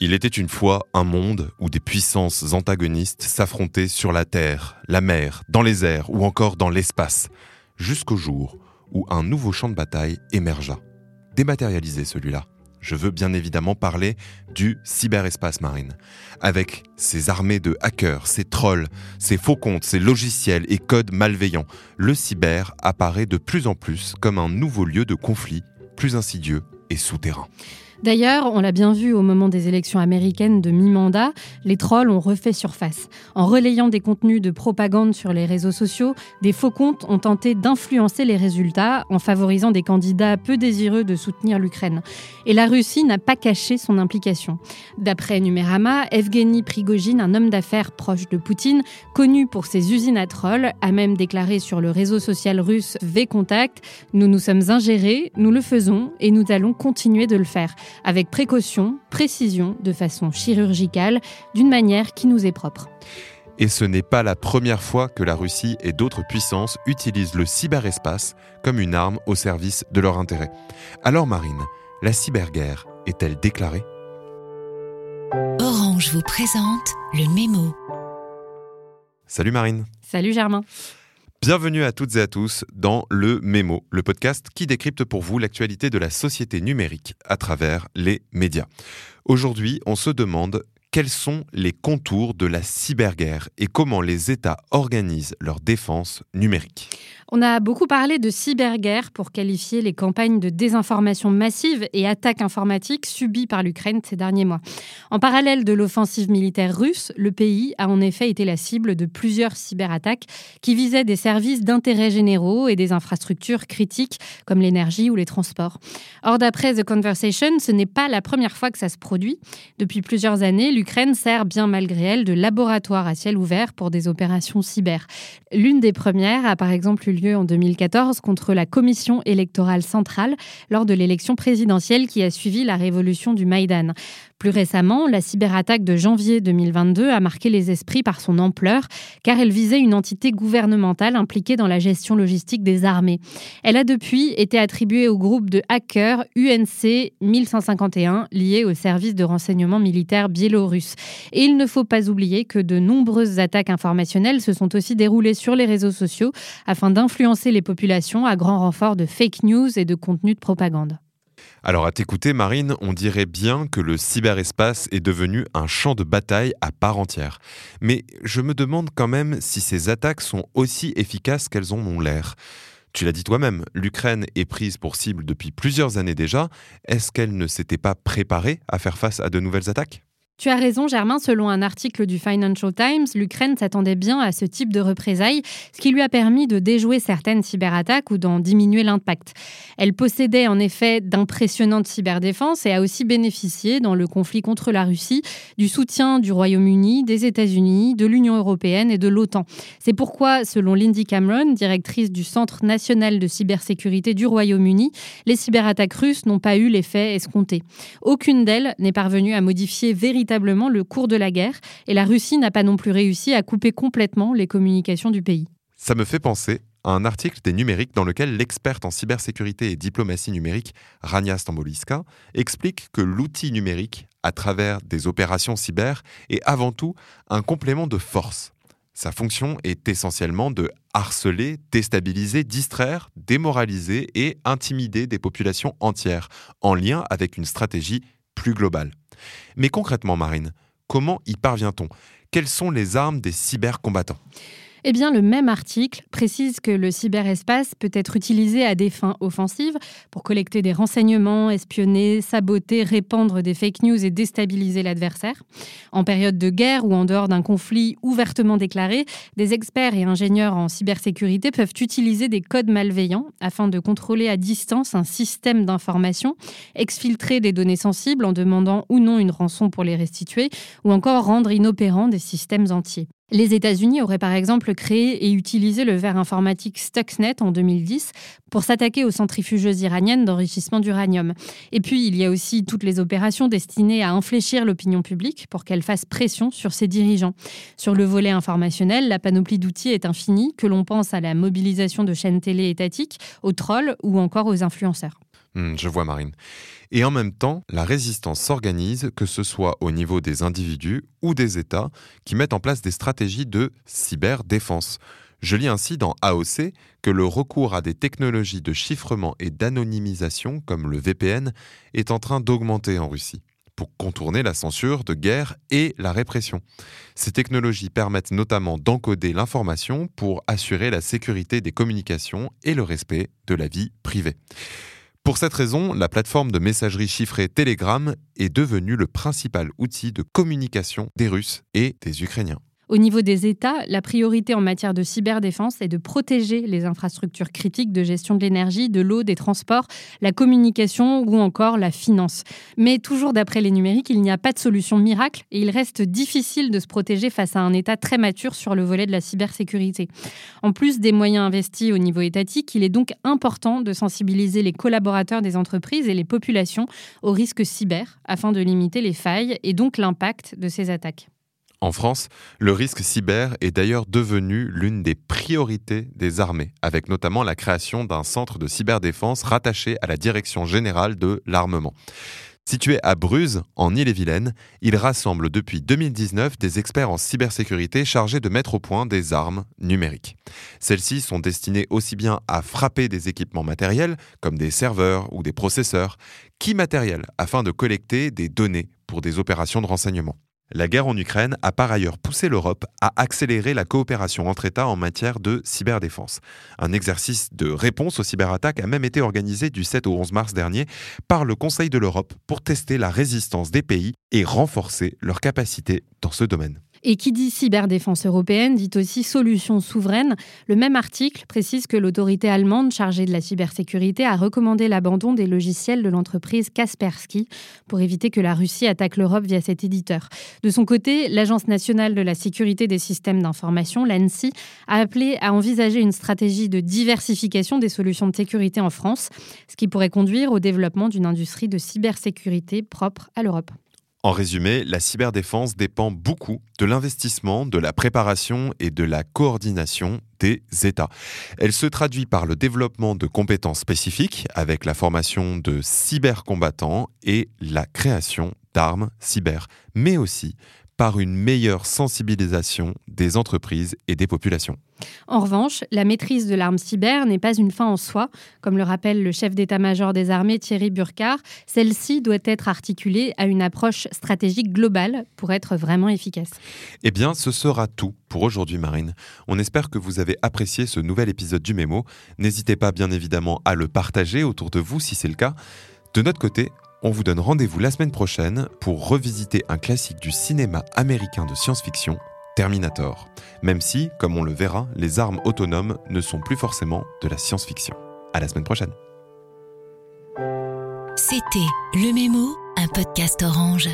Il était une fois un monde où des puissances antagonistes s'affrontaient sur la terre, la mer, dans les airs ou encore dans l'espace, jusqu'au jour où un nouveau champ de bataille émergea. Dématérialisé celui-là. Je veux bien évidemment parler du cyberespace marine. Avec ses armées de hackers, ses trolls, ses faux comptes, ses logiciels et codes malveillants, le cyber apparaît de plus en plus comme un nouveau lieu de conflit, plus insidieux et souterrain. D'ailleurs, on l'a bien vu au moment des élections américaines de mi-mandat, les trolls ont refait surface. En relayant des contenus de propagande sur les réseaux sociaux, des faux comptes ont tenté d'influencer les résultats en favorisant des candidats peu désireux de soutenir l'Ukraine. Et la Russie n'a pas caché son implication. D'après Numérama, Evgeny Prigogine, un homme d'affaires proche de Poutine, connu pour ses usines à trolls, a même déclaré sur le réseau social russe V-Contact Nous nous sommes ingérés, nous le faisons et nous allons continuer de le faire avec précaution, précision, de façon chirurgicale, d'une manière qui nous est propre. Et ce n'est pas la première fois que la Russie et d'autres puissances utilisent le cyberespace comme une arme au service de leur intérêt. Alors Marine, la cyberguerre est-elle déclarée? Orange vous présente le mémo. Salut Marine. Salut Germain. Bienvenue à toutes et à tous dans le Mémo, le podcast qui décrypte pour vous l'actualité de la société numérique à travers les médias. Aujourd'hui, on se demande quels sont les contours de la cyberguerre et comment les États organisent leur défense numérique. On a beaucoup parlé de cyberguerre pour qualifier les campagnes de désinformation massive et attaques informatiques subies par l'Ukraine ces derniers mois. En parallèle de l'offensive militaire russe, le pays a en effet été la cible de plusieurs cyberattaques qui visaient des services d'intérêt généraux et des infrastructures critiques comme l'énergie ou les transports. Or, d'après The Conversation, ce n'est pas la première fois que ça se produit. Depuis plusieurs années, l'Ukraine sert bien malgré elle de laboratoire à ciel ouvert pour des opérations cyber. L'une des premières a par exemple eu lieu en 2014 contre la Commission électorale centrale lors de l'élection présidentielle qui a suivi la révolution du Maïdan. Plus récemment, la cyberattaque de janvier 2022 a marqué les esprits par son ampleur, car elle visait une entité gouvernementale impliquée dans la gestion logistique des armées. Elle a depuis été attribuée au groupe de hackers UNC 1151, lié au service de renseignement militaire biélorusse. Et il ne faut pas oublier que de nombreuses attaques informationnelles se sont aussi déroulées sur les réseaux sociaux afin d'influencer les populations à grand renfort de fake news et de contenus de propagande. Alors à t'écouter Marine, on dirait bien que le cyberespace est devenu un champ de bataille à part entière. Mais je me demande quand même si ces attaques sont aussi efficaces qu'elles ont l'air. Tu l'as dit toi-même, l'Ukraine est prise pour cible depuis plusieurs années déjà. Est-ce qu'elle ne s'était pas préparée à faire face à de nouvelles attaques? Tu as raison, Germain. Selon un article du Financial Times, l'Ukraine s'attendait bien à ce type de représailles, ce qui lui a permis de déjouer certaines cyberattaques ou d'en diminuer l'impact. Elle possédait en effet d'impressionnantes cyberdéfenses et a aussi bénéficié, dans le conflit contre la Russie, du soutien du Royaume-Uni, des États-Unis, de l'Union européenne et de l'OTAN. C'est pourquoi, selon Lindy Cameron, directrice du Centre national de cybersécurité du Royaume-Uni, les cyberattaques russes n'ont pas eu l'effet escompté. Aucune d'elles n'est parvenue à modifier véritablement le cours de la guerre et la Russie n'a pas non plus réussi à couper complètement les communications du pays. Ça me fait penser à un article des numériques dans lequel l'experte en cybersécurité et diplomatie numérique, Rania Stamboliska, explique que l'outil numérique, à travers des opérations cyber, est avant tout un complément de force. Sa fonction est essentiellement de harceler, déstabiliser, distraire, démoraliser et intimider des populations entières, en lien avec une stratégie plus globale. Mais concrètement, Marine, comment y parvient-on? Quelles sont les armes des cybercombattants? Eh bien, le même article précise que le cyberespace peut être utilisé à des fins offensives pour collecter des renseignements, espionner, saboter, répandre des fake news et déstabiliser l'adversaire. En période de guerre ou en dehors d'un conflit ouvertement déclaré, des experts et ingénieurs en cybersécurité peuvent utiliser des codes malveillants afin de contrôler à distance un système d'information, exfiltrer des données sensibles en demandant ou non une rançon pour les restituer, ou encore rendre inopérants des systèmes entiers. Les États-Unis auraient par exemple créé et utilisé le verre informatique Stuxnet en 2010 pour s'attaquer aux centrifugeuses iraniennes d'enrichissement d'uranium. Et puis, il y a aussi toutes les opérations destinées à infléchir l'opinion publique pour qu'elle fasse pression sur ses dirigeants. Sur le volet informationnel, la panoplie d'outils est infinie, que l'on pense à la mobilisation de chaînes télé étatiques, aux trolls ou encore aux influenceurs. Hmm, je vois Marine. Et en même temps, la résistance s'organise, que ce soit au niveau des individus ou des États, qui mettent en place des stratégies de cyberdéfense. Je lis ainsi dans AOC que le recours à des technologies de chiffrement et d'anonymisation, comme le VPN, est en train d'augmenter en Russie pour contourner la censure de guerre et la répression. Ces technologies permettent notamment d'encoder l'information pour assurer la sécurité des communications et le respect de la vie privée. Pour cette raison, la plateforme de messagerie chiffrée Telegram est devenue le principal outil de communication des Russes et des Ukrainiens. Au niveau des États, la priorité en matière de cyberdéfense est de protéger les infrastructures critiques de gestion de l'énergie, de l'eau, des transports, la communication ou encore la finance. Mais toujours d'après les numériques, il n'y a pas de solution miracle et il reste difficile de se protéger face à un État très mature sur le volet de la cybersécurité. En plus des moyens investis au niveau étatique, il est donc important de sensibiliser les collaborateurs des entreprises et les populations aux risques cyber afin de limiter les failles et donc l'impact de ces attaques. En France, le risque cyber est d'ailleurs devenu l'une des priorités des armées, avec notamment la création d'un centre de cyberdéfense rattaché à la Direction générale de l'armement. Situé à Bruz, en Ille-et-Vilaine, il rassemble depuis 2019 des experts en cybersécurité chargés de mettre au point des armes numériques. Celles-ci sont destinées aussi bien à frapper des équipements matériels, comme des serveurs ou des processeurs, qu'immatériels, afin de collecter des données pour des opérations de renseignement. La guerre en Ukraine a par ailleurs poussé l'Europe à accélérer la coopération entre États en matière de cyberdéfense. Un exercice de réponse aux cyberattaques a même été organisé du 7 au 11 mars dernier par le Conseil de l'Europe pour tester la résistance des pays et renforcer leurs capacités dans ce domaine. Et qui dit cyberdéfense européenne dit aussi solution souveraine. Le même article précise que l'autorité allemande chargée de la cybersécurité a recommandé l'abandon des logiciels de l'entreprise Kaspersky pour éviter que la Russie attaque l'Europe via cet éditeur. De son côté, l'Agence nationale de la sécurité des systèmes d'information, l'ANSI, a appelé à envisager une stratégie de diversification des solutions de sécurité en France, ce qui pourrait conduire au développement d'une industrie de cybersécurité propre à l'Europe. En résumé, la cyberdéfense dépend beaucoup de l'investissement, de la préparation et de la coordination des États. Elle se traduit par le développement de compétences spécifiques avec la formation de cybercombattants et la création d'armes cyber, mais aussi par une meilleure sensibilisation des entreprises et des populations. En revanche, la maîtrise de l'arme cyber n'est pas une fin en soi. Comme le rappelle le chef d'état-major des armées Thierry Burkhardt, celle-ci doit être articulée à une approche stratégique globale pour être vraiment efficace. Eh bien, ce sera tout pour aujourd'hui, Marine. On espère que vous avez apprécié ce nouvel épisode du Mémo. N'hésitez pas, bien évidemment, à le partager autour de vous si c'est le cas. De notre côté, on vous donne rendez-vous la semaine prochaine pour revisiter un classique du cinéma américain de science-fiction, Terminator. Même si, comme on le verra, les armes autonomes ne sont plus forcément de la science-fiction. À la semaine prochaine. C'était Le Mémo, un podcast orange.